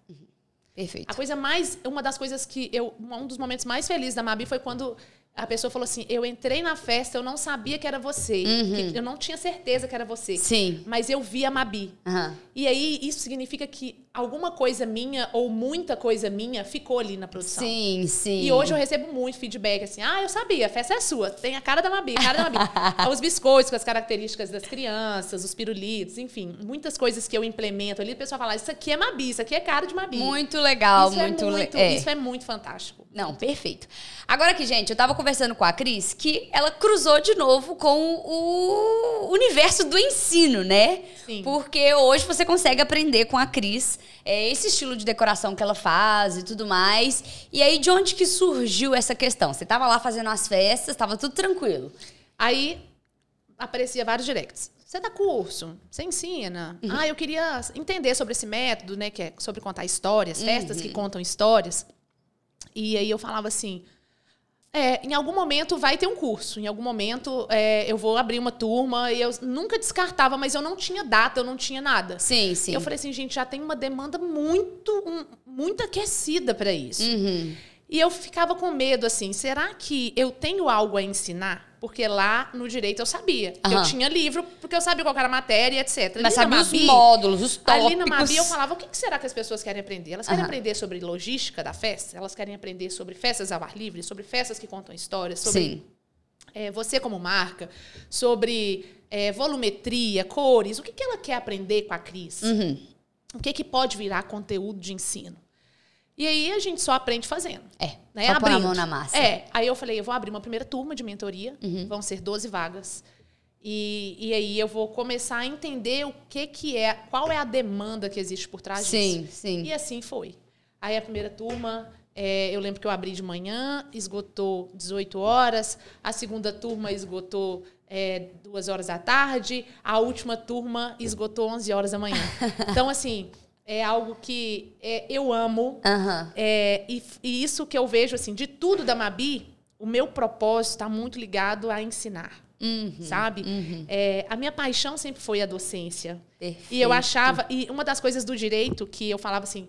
Perfeito. A coisa mais, uma das coisas que eu, um dos momentos mais felizes da Mabi foi quando a pessoa falou assim: Eu entrei na festa, eu não sabia que era você. que eu não tinha certeza que era você. Sim. Mas eu vi a Mabi. Aham. E aí, isso significa que alguma coisa minha ou muita coisa minha ficou ali na produção. Sim, sim. E hoje eu recebo muito feedback assim: ah, eu sabia, a festa é sua, tem a cara da Mabi, a cara da Mabi. Os biscoitos com as características das crianças, os pirulitos, enfim, muitas coisas que eu implemento ali, o pessoal fala: isso aqui é Mabi, isso aqui é cara de Mabi. Muito legal, isso muito, é le- muito, é. isso é muito fantástico. Não, perfeito. Agora aqui, gente, eu tava conversando com a Cris que ela cruzou de novo com o universo do ensino, né? Sim. Porque hoje você consegue aprender com a Cris é, esse estilo de decoração que ela faz e tudo mais. E aí, de onde que surgiu essa questão? Você tava lá fazendo as festas, tava tudo tranquilo. Aí aparecia vários directs. Você dá curso, você ensina. Uhum. Ah, eu queria entender sobre esse método, né? Que é sobre contar histórias, festas Uhum. que contam histórias. E aí eu falava assim. É, em algum momento vai ter um curso. Em algum momento é, eu vou abrir uma turma e eu nunca descartava, mas eu não tinha data, eu não tinha nada. Sim, sim. Eu falei assim, gente, já tem uma demanda muito, um- muito aquecida para isso. Uhum. E eu ficava com medo, assim, será que eu tenho algo a ensinar? Porque lá no direito eu sabia. que Eu tinha livro, porque eu sabia qual era a matéria, etc. Mas Ali sabe os Mabi- módulos, os tópicos. Ali na Mabi eu falava, o que será que as pessoas querem aprender? Elas querem Aham. aprender sobre logística da festa? Elas querem aprender sobre festas ao ar livre? Sobre festas que contam histórias? Sobre Sim. é, você como marca? Sobre é, volumetria, cores? O que, que ela quer aprender com a Cris? Uhum. O que, que pode virar conteúdo de ensino? E aí a gente só aprende fazendo. É, Né? só pôr a Abrindo. mão na massa. É. Aí eu falei, eu vou abrir uma primeira turma de mentoria. Uhum. Vão ser 12 vagas. E, e aí eu vou começar a entender o que, que é, qual é a demanda que existe por trás Sim, disso. sim. E assim foi. Aí a primeira turma, é, eu lembro que eu abri de manhã, esgotou 18 horas. A segunda turma esgotou é, duas horas da tarde. A última turma esgotou 11 horas da manhã. Então, assim, é algo que é, eu amo. Aham. É, e, e isso que eu vejo, assim, de tudo da Mabi, o meu propósito está muito ligado a ensinar. Uhum. Sabe? É, a minha paixão sempre foi a docência. E eu Perfeito. achava, e uma das coisas do direito que eu falava assim,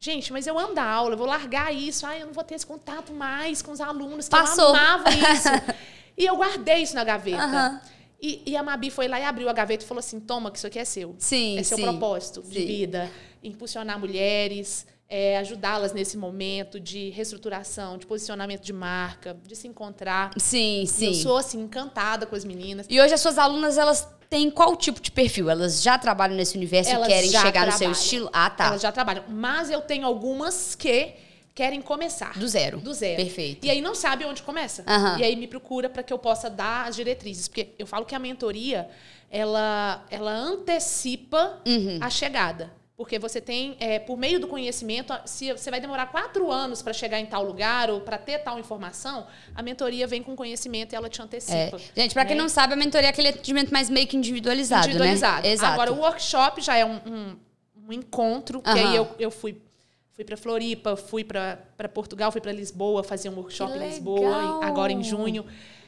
gente, mas eu amo dar aula, eu vou largar isso, ai, eu não vou ter esse contato mais com os alunos, que Passou. eu amava isso. e eu guardei isso na gaveta. E, e a Mabi foi lá e abriu a gaveta e falou assim: toma, que isso aqui é seu. Sim, é seu sim. propósito de Sim. vida. Impulsionar mulheres, é, ajudá-las nesse momento de reestruturação, de posicionamento de marca, de se encontrar. Sim, E sim. Eu sou, assim, encantada com as meninas. E hoje as suas alunas, elas têm qual tipo de perfil? Elas já trabalham nesse universo Elas e querem chegar no seu trabalham. estilo? Ah, tá. Elas já trabalham. Mas eu tenho algumas que querem começar. Do zero. Do zero. Perfeito. E aí não sabe onde começa. Aham. E aí me procura para que eu possa dar as diretrizes. Porque eu falo que a mentoria, ela, ela antecipa Uhum. a chegada. Porque você tem, é, por meio do conhecimento, se você vai demorar quatro anos para chegar em tal lugar ou para ter tal informação, a mentoria vem com conhecimento e ela te É. antecipa. Gente, pra quem né? não sabe, a mentoria é aquele atendimento mais meio que individualizado, individualizado. né? Exato. Agora, o workshop já é um, um- um encontro, que Aham. aí eu, eu fui, fui para Floripa, fui para Portugal, fui para Lisboa fazer um workshop em Lisboa, agora em junho.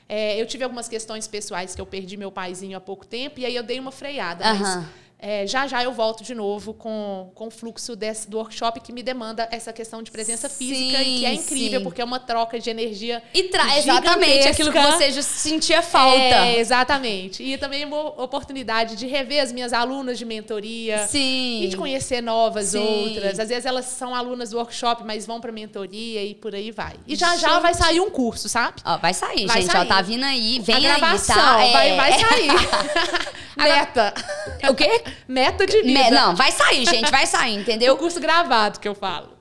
É, eu tive algumas questões pessoais que eu perdi meu paizinho há pouco tempo, e aí eu dei uma freada. Aham. Mas é, já já eu volto de novo com, com o fluxo desse, do workshop que me demanda essa questão de presença física e que é Sim, incrível, sim. porque é uma troca de energia. E tra exatamente aquilo que você já sentia falta. É, exatamente. E também uma oportunidade de rever as minhas alunas de mentoria. Sim. E de conhecer novas Sim. outras. Às vezes elas são alunas do workshop, mas vão para mentoria e por aí vai. E já já Gente. vai sair um curso, sabe? Ó, vai sair, Vai gente. sair. Ó, tá vindo aí, vem a gravação aí, tá? vai, É. vai sair. Meta. O quê? Meta de vida. Não, vai sair, gente, vai sair, O entendeu? curso gravado que eu falo.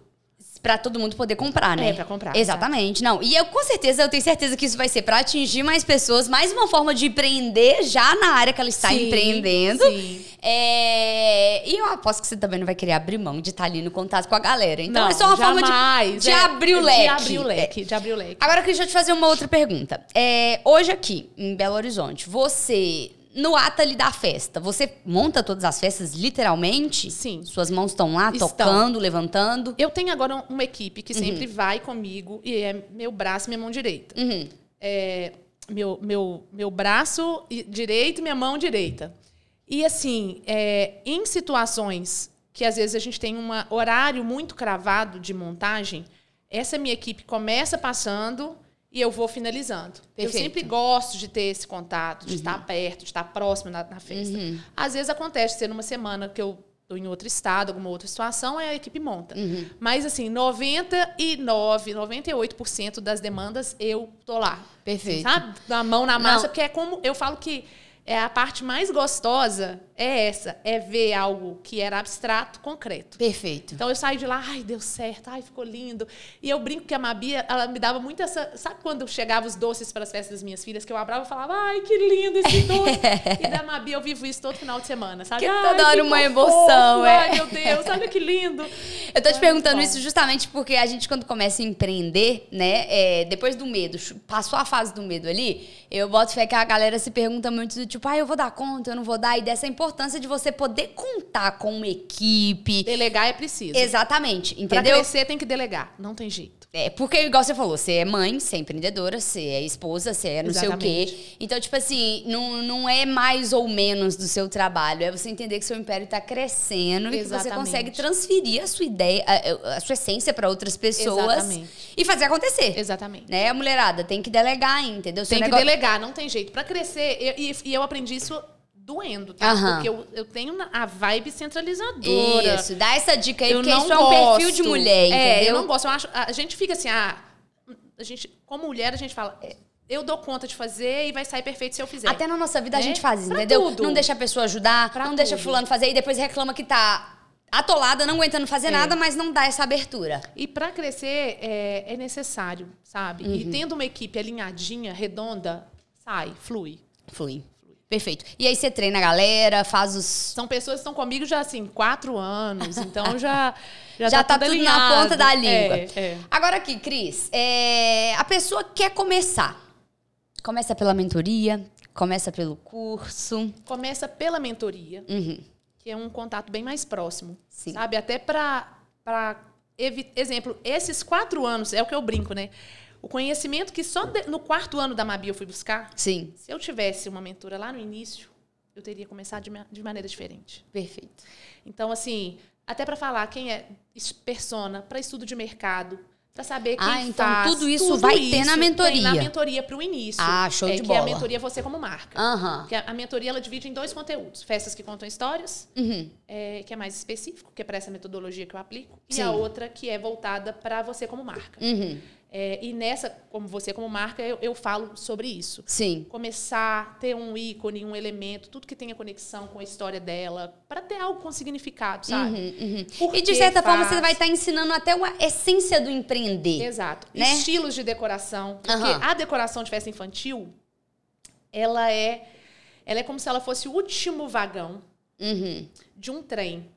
Pra todo mundo poder comprar, né? É, pra comprar, Exatamente. Não, e eu com certeza, eu tenho certeza que isso vai ser pra atingir mais pessoas, mais uma forma de empreender já na área que ela está Sim, empreendendo. sim. É, E eu aposto que você também não vai querer abrir mão de estar ali no contato com a galera. Então Não, é só uma forma de, jamais. de É, abrir o leque. De abrir o leque, de abrir o leque. Agora, eu te fazer uma outra pergunta. É, hoje aqui, em Belo Horizonte, você, no ato ali da festa, você monta todas as festas literalmente? Sim. Suas mãos estão lá, Estão. tocando, levantando? Eu tenho agora uma equipe Uhum. que sempre vai comigo e é meu braço e minha mão direita. Uhum. É, meu, meu, meu braço direito e minha mão direita. E assim, é, em situações que às vezes a gente tem um horário muito cravado de montagem, essa minha equipe começa passando e eu vou finalizando. Eu Perfeito. sempre gosto de ter esse contato, de estar perto, de estar próximo na, na festa. Às vezes acontece ser numa semana que eu tô em outro estado, alguma outra situação, aí a equipe monta. Mas assim, 99, 98% das demandas eu tô lá. Perfeito. Sabe? Na mão na massa, Não. porque é como eu falo que é a parte mais gostosa é essa, é ver algo que era abstrato, concreto. Perfeito. Então eu saio de lá, ai, deu certo, ai, ficou lindo. E eu brinco que a Mabia, ela me dava muito essa. Sabe quando chegava os doces para as festas das minhas filhas, que eu abrava e falava, ai, que lindo esse doce. e da Mabia eu vivo isso todo final de semana, sabe? Que Ai, toda hora uma fofo, emoção, é. Ai, meu Deus, olha que lindo. Eu tô te Ai, perguntando isso justamente porque a gente, quando começa a empreender, né, é, depois do medo, passou a fase do medo ali, eu boto fé que a galera se pergunta muito do tipo, ah, eu vou dar conta, eu não vou dar, e dessa importância de você poder contar com uma equipe. Delegar é preciso. Exatamente, Pra entendeu? crescer tem que delegar, não tem jeito. É, porque, igual você falou, você é mãe, você é empreendedora, você é esposa, você é não sei o quê. Exatamente. Então, tipo assim, não, não é mais ou menos do seu trabalho. É você entender que seu império está crescendo e que você Exatamente. consegue transferir a sua ideia, a, a sua essência para outras pessoas Exatamente. e fazer acontecer. Exatamente. Né? Mulherada tem que delegar, entendeu? Seu Tem que negócio- delegar, não tem jeito. Pra crescer, eu- e, e eu aprendi isso doendo, tá? Aham. Porque eu, eu tenho a vibe centralizadora. Isso, dá essa dica aí, eu porque não isso é um perfil de gosto. mulher, É, entendeu? eu não gosto. Eu acho, a gente fica assim, ah, a gente, como mulher, a gente fala, é, eu dou conta de fazer e vai sair perfeito se eu fizer. Até na nossa vida a Né? gente faz Pra entendeu? tudo. Não deixa a pessoa ajudar, Pra não deixa tudo. fulano fazer e depois reclama que tá atolada, não aguentando fazer É. nada, mas não dá essa abertura. E para crescer é, é necessário, sabe? Uhum. E tendo uma equipe alinhadinha, redonda, sai, flui. Flui. Perfeito. E aí você treina a galera, faz os. São pessoas que estão comigo já assim, quatro anos, então já. Já, Já tá tudo na alinhado. ponta da língua. É, é. Agora aqui, Cris, é, a pessoa quer começar. Começa pela mentoria, começa pelo curso. Começa pela mentoria, Uhum. que é um contato bem mais próximo. Sim. Sabe? Até para. Exemplo, esses quatro anos, é o que eu brinco, né? O conhecimento que só de- no quarto ano da Mabi eu fui buscar, Sim, se eu tivesse uma mentora lá no início, eu teria começado de, de maneira diferente. perfeito. Então, assim, até para falar quem é persona, para estudo de mercado, para saber quem Ah, então faz, tudo isso vai ter na isso mentoria. Na mentoria para o início. Ah, show é, de que bola. é a mentoria você como marca. Aham. Porque a, a mentoria ela divide em dois conteúdos: festas que contam histórias, Uhum. é, que é mais específico, que é para essa metodologia que eu aplico, Sim. e a outra que é voltada para você como marca. Uhum. É, e nessa, como você como marca, eu, eu falo sobre isso. Sim. Começar a ter um ícone, um elemento, tudo que tenha conexão com a história dela, para ter algo com significado, sabe? Uhum, uhum. E de certa forma faz? você vai estar ensinando até uma essência do empreender. Exato. né? Estilos de decoração. Porque Aham. a decoração de festa infantil, ela é, ela é como se ela fosse o último vagão Uhum. de um trem.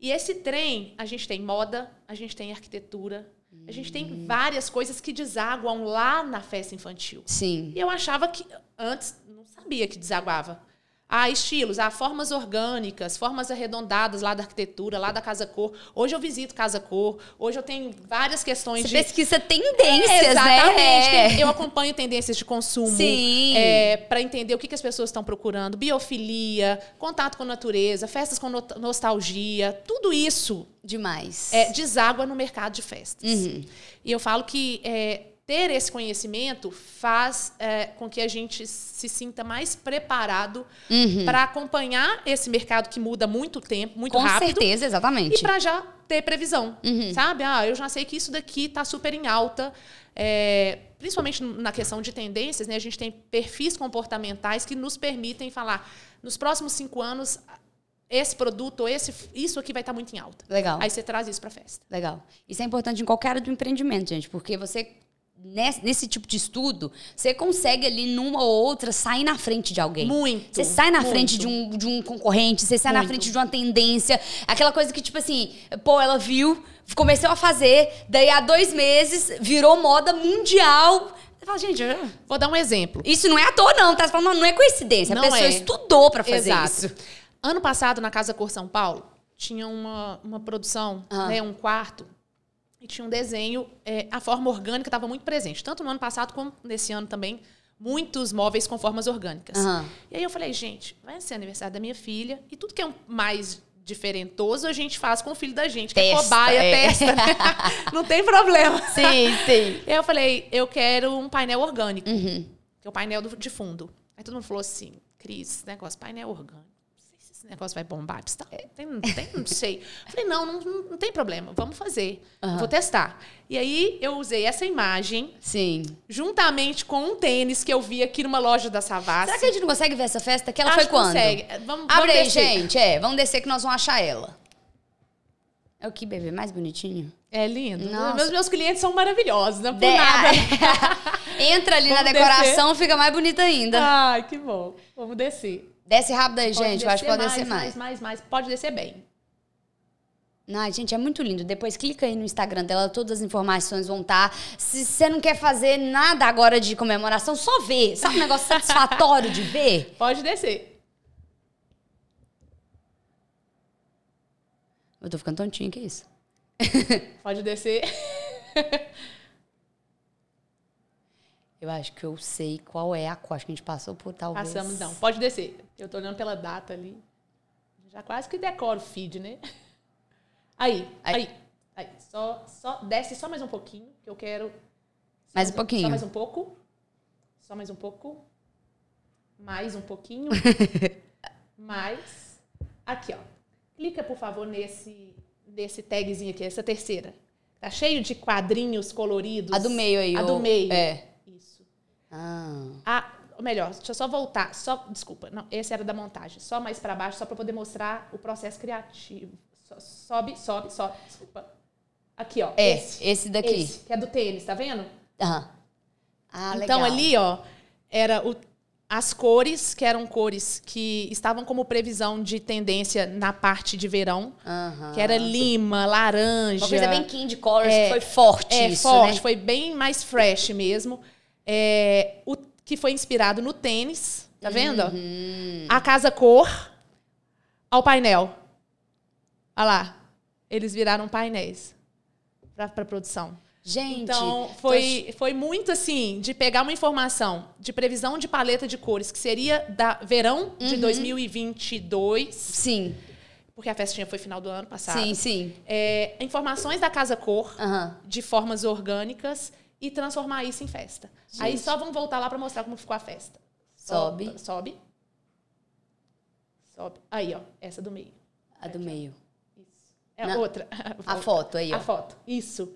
E esse trem, a gente tem moda, a gente tem arquitetura, a gente tem várias coisas que desaguam lá na festa infantil. Sim. E eu achava que antes não sabia que desaguava. Ah, estilos, ah, formas orgânicas, formas arredondadas lá da arquitetura, lá da Casa Cor. Hoje eu visito Casa Cor, hoje eu tenho várias questões Você de pesquisa tendências, Exatamente. né? Eu acompanho tendências de consumo. Sim. para entender o que, que as pessoas estão procurando. Biofilia, contato com a natureza, festas com no- nostalgia. Tudo isso Demais. é, deságua no mercado de festas. Uhum. E eu falo que é, ter esse conhecimento faz é, com que a gente se sinta mais preparado Uhum. para acompanhar esse mercado que muda muito tempo, muito Com rápido. certeza, E exatamente. para já ter previsão, Uhum. sabe? Ah, eu já sei que isso daqui está super em alta. é, principalmente na questão de tendências, né? A gente tem perfis comportamentais que nos permitem falar, nos próximos cinco anos, esse produto ou esse, isso aqui vai estar muito em alta. Legal. Aí você traz isso para festa. Legal. Isso é importante em qualquer área do empreendimento, gente, porque você nesse, nesse tipo de estudo, você consegue ali numa ou outra sair na frente de alguém. Muito. Você sai na muito. frente de um, de um concorrente, você sai na Muito. frente de uma tendência, aquela coisa que, tipo assim, pô, ela viu, começou a fazer, daí há dois meses virou moda mundial. Você fala, gente, eu- Vou dar um exemplo. isso não é à toa, não, tá? Você fala, não, não é coincidência. Não a pessoa é. estudou pra fazer Exato. isso. Ano passado, na Casa Cor São Paulo, tinha uma, uma produção, Ah. né, um quarto, e tinha um desenho, é, a forma orgânica estava muito presente, tanto no ano passado como nesse ano também, muitos móveis com formas orgânicas. Aham. E aí eu falei, gente, vai ser aniversário da minha filha, e tudo que é um mais diferentoso, a gente faz com o filho da gente, que é Testa, cobaia, é. testa. Não tem problema. Sim, sim. Eu falei, eu quero um painel orgânico, Uhum. que é o painel de fundo. Aí todo mundo falou assim, Cris, esse negócio, painel orgânico. Esse negócio vai bombar. Você tá- tem, tem, não sei. Falei, não, não, não, tem problema, vamos fazer. Eu Vou testar. E aí eu usei essa imagem Sim. juntamente com um tênis que eu vi aqui numa loja da Savassi. Será que a gente não consegue ver essa festa? Que ela Acho foi quando? consegue. Vamos, Abre vamos aí, descer. gente. É, vamos descer que nós vamos achar ela. É o que, bebê? Mais bonitinho? É lindo. Nossa. Meus, meus clientes são maravilhosos, não é por De- nada. Entra ali na Vamos decoração, fica mais bonita ainda. Ai, que bom. Vamos descer. Desce rápido aí, Pode gente. Eu acho que pode mais, descer mais. mais, mais, mais. Pode descer bem. Ai, gente, é muito lindo. Depois clica aí no Instagram dela, todas as informações vão estar. Se você não quer fazer nada agora de comemoração, só vê. Sabe um negócio satisfatório de ver? Pode descer. Eu tô ficando tontinha, que isso? Pode descer. Eu acho que eu sei qual é a. Acho que a gente passou por talvez. Passamos, não. Pode descer. Eu tô olhando pela data ali. Já quase que decoro o feed, né? Aí, Aí. aí. Só, só, desce só mais um pouquinho, que eu quero... Mais um pouquinho. Só mais um pouco. Só mais um pouco. Mais um pouquinho. mais. Aqui, ó. Clica, por favor, nesse, nesse tagzinho aqui, essa terceira. Tá cheio de quadrinhos coloridos. A do meio aí. A do meio. É. Isso. Ah. Ah, ou melhor, deixa eu só voltar. Só, desculpa, não, esse era da montagem. Só mais para baixo, só para poder mostrar o processo criativo. Sobe, sobe, sobe. Desculpa. Aqui, ó. É, esse, esse daqui. esse, que é do tênis, tá vendo? Aham. Ah, então legal. ali, ó, era o, as cores, que eram cores que estavam como previsão de tendência na parte de verão, Aham. que era lima, laranja. Uma coisa bem candy colors, É, que foi forte É, isso, forte, né? foi bem mais fresh mesmo. É, o que foi inspirado no tênis, tá vendo? Uhum. A casa cor ao painel. Olha lá, eles viraram painéis para produção. Gente, Então, tô- foi, foi muito assim, de pegar uma informação de previsão de paleta de cores, que seria da verão Uhum. de 2022, Sim, porque a festinha foi final do ano passado. sim, sim. É, informações da Casa Cor, Aham. de formas orgânicas, e transformar isso em festa. Aí só vamos voltar lá para mostrar como ficou a festa. Sobe. Solta, Sobe. Sobe. Aí, ó, essa do meio. A do meio. Isso. É Na- outra. A foto aí, ó. A foto. Isso.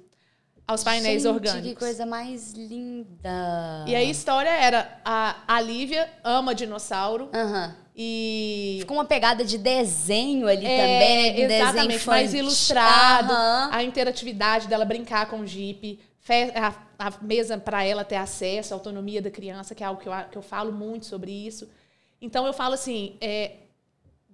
Aos painéis Gente, orgânicos. que coisa mais linda. E a história era a, a Lívia ama dinossauro Aham. e Ficou uma pegada de desenho ali É, também, né? De desenho exatamente, mais ilustrado, Aham. a interatividade dela brincar com o Jeep, fe- a, a mesa para ela ter acesso, a autonomia da criança, que é algo que eu, que eu falo muito sobre isso. Então eu falo assim, é,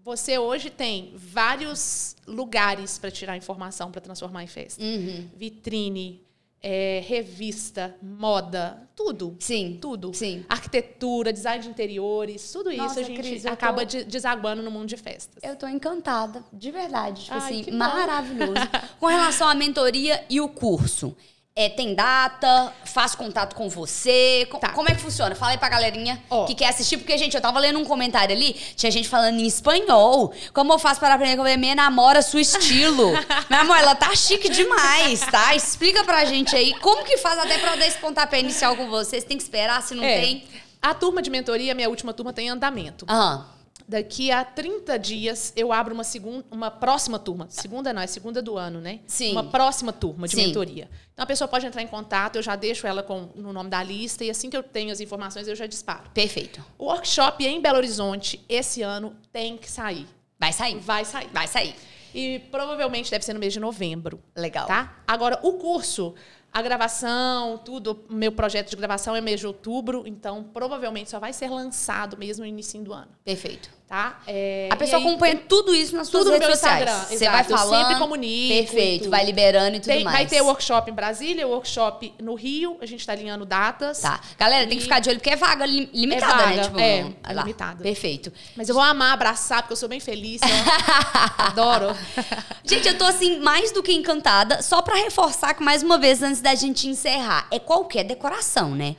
você hoje tem vários lugares para tirar informação para transformar em festa. Uhum. Vitrine, é, revista, moda, tudo. Sim. Tudo. Sim. Arquitetura, design de interiores, tudo isso Nossa, a gente Cris, acaba tô- de- desaguando no mundo de festas. Eu tô encantada, de verdade. Tipo Ai, assim, maravilhoso. Com relação à mentoria e o curso. É, tem data, faço contato com você. Tá. Como é que funciona? Fala aí pra galerinha Ó. que quer assistir, porque, gente, eu tava lendo um comentário ali, tinha gente falando em espanhol. Como eu faço para aprender com a minha namora seu estilo? Meu amor, ela tá chique demais, tá? Explica pra gente aí como que faz até pra eu dar esse pontapé inicial com você. Você tem que esperar, se não É. tem. A turma de mentoria, minha última turma, tem andamento. Aham. Daqui a 30 dias eu abro uma segunda, uma próxima turma. Segunda não, é segunda do ano, né? Sim. Uma próxima turma de Sim. mentoria. Então a pessoa pode entrar em contato, eu já deixo ela com, no nome da lista e assim que eu tenho as informações eu já disparo. Perfeito. O workshop em Belo Horizonte esse ano tem que sair. Vai sair. Vai sair. Vai sair. E provavelmente deve ser no mês de novembro. Legal. Tá? Agora, o curso, a gravação, tudo, meu projeto de gravação é mês de outubro, então provavelmente só vai ser lançado mesmo no início do ano. Perfeito. Tá? É, A pessoa e aí, acompanha tudo isso nas suas redes sociais. Instagram, Você vai Eu falando. sempre comunico e Perfeito, vai liberando e tudo tem- mais. vai ter workshop em Brasília, workshop no Rio, a gente está alinhando datas. Tá. Galera, tem que E- ficar de olho, porque é vaga lim- limitada, É né? vaga, Tipo, é, é limitada. Perfeito. Mas eu vou amar abraçar, porque eu sou bem feliz. eu adoro. Gente, eu tô assim, mais do que encantada. Só pra reforçar que, mais uma vez, antes da gente encerrar, é qualquer decoração, né?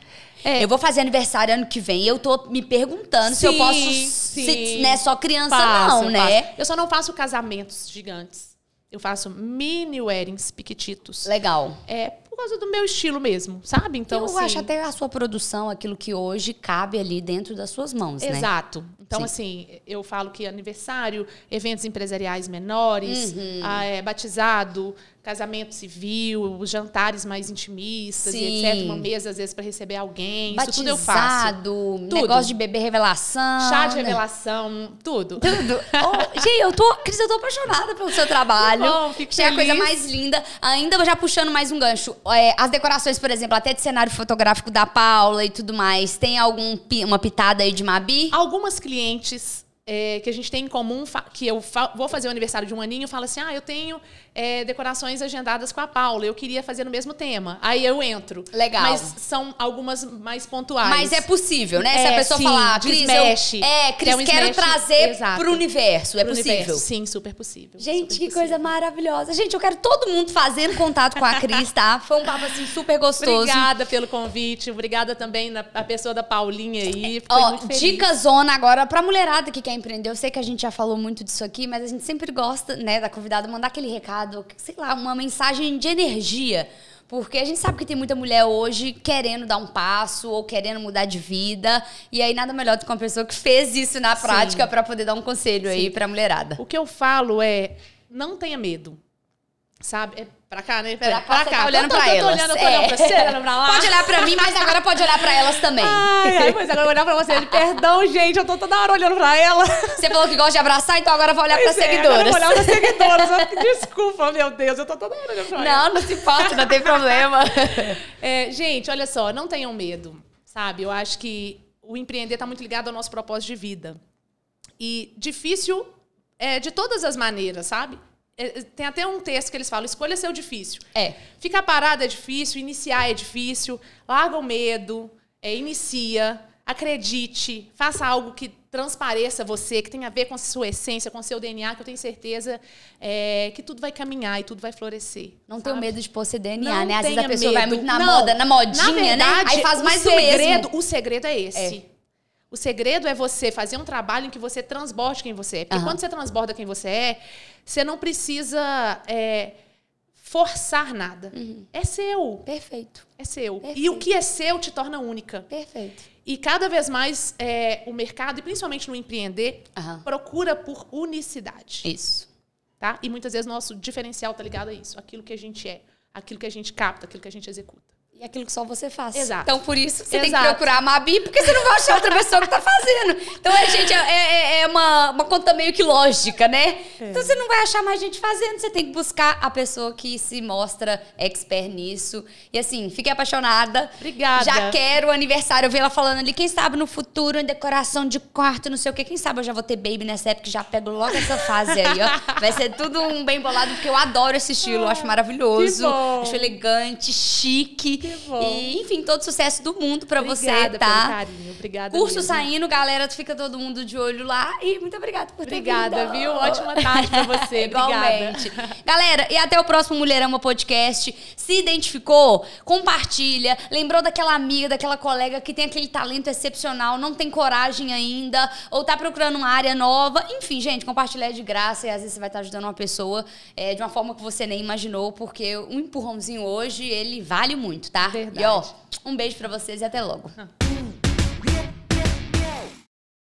É. Eu vou fazer aniversário ano que vem. Eu tô me perguntando sim, se eu posso. Sim. Se, né, só criança, faço, não, né? Eu só não faço casamentos gigantes. Eu faço mini weddings piquititos. Legal. É, por causa do meu estilo mesmo, sabe? Então, eu assim, acho até a sua produção, aquilo que hoje cabe ali dentro das suas mãos, Exato. né? Exato. Então, Sim. assim, eu falo que aniversário, eventos empresariais menores, uhum. ah, é, batizado, casamento civil, jantares mais intimistas Sim. e etc. Uma mesa, às vezes, para receber alguém. Batizado, isso tudo eu faço. Tudo. negócio de bebê revelação. Chá de revelação, tudo. Tudo. oh, gente, eu tô, Cris, eu tô apaixonada pelo seu trabalho. Que bom, fico é a coisa mais linda. Ainda já puxando mais um gancho. É, as decorações, por exemplo, até de cenário fotográfico da Paula e tudo mais, tem algum uma pitada aí de Mabi? Algumas clientes é, que a gente tem em comum, que eu fa vou fazer o aniversário de um aninho, fala assim: ah, eu tenho é, decorações agendadas com a Paula, eu queria fazer no mesmo tema. Aí eu entro. Legal. Mas são algumas mais pontuais. Mas é possível, né? É, Se a pessoa sim, falar, Cris, eu, é, Cris, é um quero trazer exato. pro universo. É pro possível. Universo. Sim, super possível. Gente, super que possível. coisa maravilhosa. Gente, eu quero todo mundo fazendo contato com a Cris, tá? Foi um papo assim super gostoso. Obrigada pelo convite. Obrigada também na, a pessoa da Paulinha aí. Foi Ó, dica zona agora pra mulherada que quer empreender. Eu sei que a gente já falou muito disso aqui, mas a gente sempre gosta, né, da convidada mandar aquele recado, sei lá, uma mensagem de energia. Porque a gente sabe que tem muita mulher hoje querendo dar um passo ou querendo mudar de vida. E aí nada melhor do que uma pessoa que fez isso na prática para poder dar um conselho Sim. aí pra mulherada. O que eu falo é: não tenha medo. Sabe? É Pra cá, né? Pera, pra, cá. Tá olhando pra elas. Olhando, tô olhando pra você, olhando pra lá. Pode olhar pra mim, mas agora pode olhar pra elas também. Ai, ai, mas agora olhar pra você. Perdão, gente, eu tô toda hora olhando pra ela. Você falou que gosta de abraçar, então agora vou olhar pois pra é, seguidoras. Agora eu vou olhar pra seguidoras. Desculpa, meu Deus, eu tô toda hora olhando pra não, ela. Não, não se importa, não tem problema. É, gente, olha só, não tenham medo, sabe? Eu acho que o empreender tá muito ligado ao nosso propósito de vida. E difícil é, de todas as maneiras, sabe? É, tem até um texto que eles falam: escolha ser o difícil. É. Ficar parado é difícil, iniciar é difícil, larga o medo, é, inicia, acredite, faça algo que transpareça você, que tenha a ver com a sua essência, com o seu DNA, que eu tenho certeza é, que tudo vai caminhar e tudo vai florescer. Não tenha medo de pôr seu DNA, não né? Às vezes a pessoa medo. vai muito na não, moda, na modinha, na verdade, né? Aí faz mais o segredo, O segredo é esse. É. O segredo é você fazer um trabalho em que você transborde quem você é. Porque uhum. quando você transborda quem você é, você não precisa é, forçar nada. Uhum. É seu. Perfeito. É seu. Perfeito. E o que é seu te torna única. Perfeito. E cada vez mais é, o mercado, e principalmente no empreender, uhum. procura por unicidade. Isso. Tá? E muitas vezes nosso diferencial está ligado a isso. Aquilo que a gente é, aquilo que a gente capta, aquilo que a gente executa. E aquilo que só você faz. Exato. Então, por isso, você Exato. tem que procurar a Mabi, porque você não vai achar outra pessoa que tá fazendo. Então, a gente, é, é, é uma, uma conta meio que lógica, né? É. Então, você não vai achar mais gente fazendo, você tem que buscar a pessoa que se mostra expert nisso. E assim, fiquei apaixonada. Obrigada. Já quero o aniversário, eu vi ela falando ali, quem sabe no futuro, em decoração de quarto, não sei o quê. Quem sabe eu já vou ter baby nessa época, já pego logo essa fase aí, ó. Vai ser tudo um bem bolado, porque eu adoro esse estilo, eu acho maravilhoso. Acho elegante, chique. E, enfim, todo sucesso do mundo para você, tá? Carinho. Obrigada. Curso mesmo. saindo, galera, fica todo mundo de olho lá. E muito obrigada por ter Obrigada, viu? Ótima tarde pra você. Igualmente. Galera, e até o próximo Mulherama Podcast. Se identificou? Compartilha. Lembrou daquela amiga, daquela colega que tem aquele talento excepcional, não tem coragem ainda, ou tá procurando uma área nova. Enfim, gente, compartilhar é de graça e às vezes você vai estar ajudando uma pessoa é, de uma forma que você nem imaginou, porque um empurrãozinho hoje, ele vale muito, tá? Verdade. E ó, um beijo para vocês e até logo. Ah. Hum.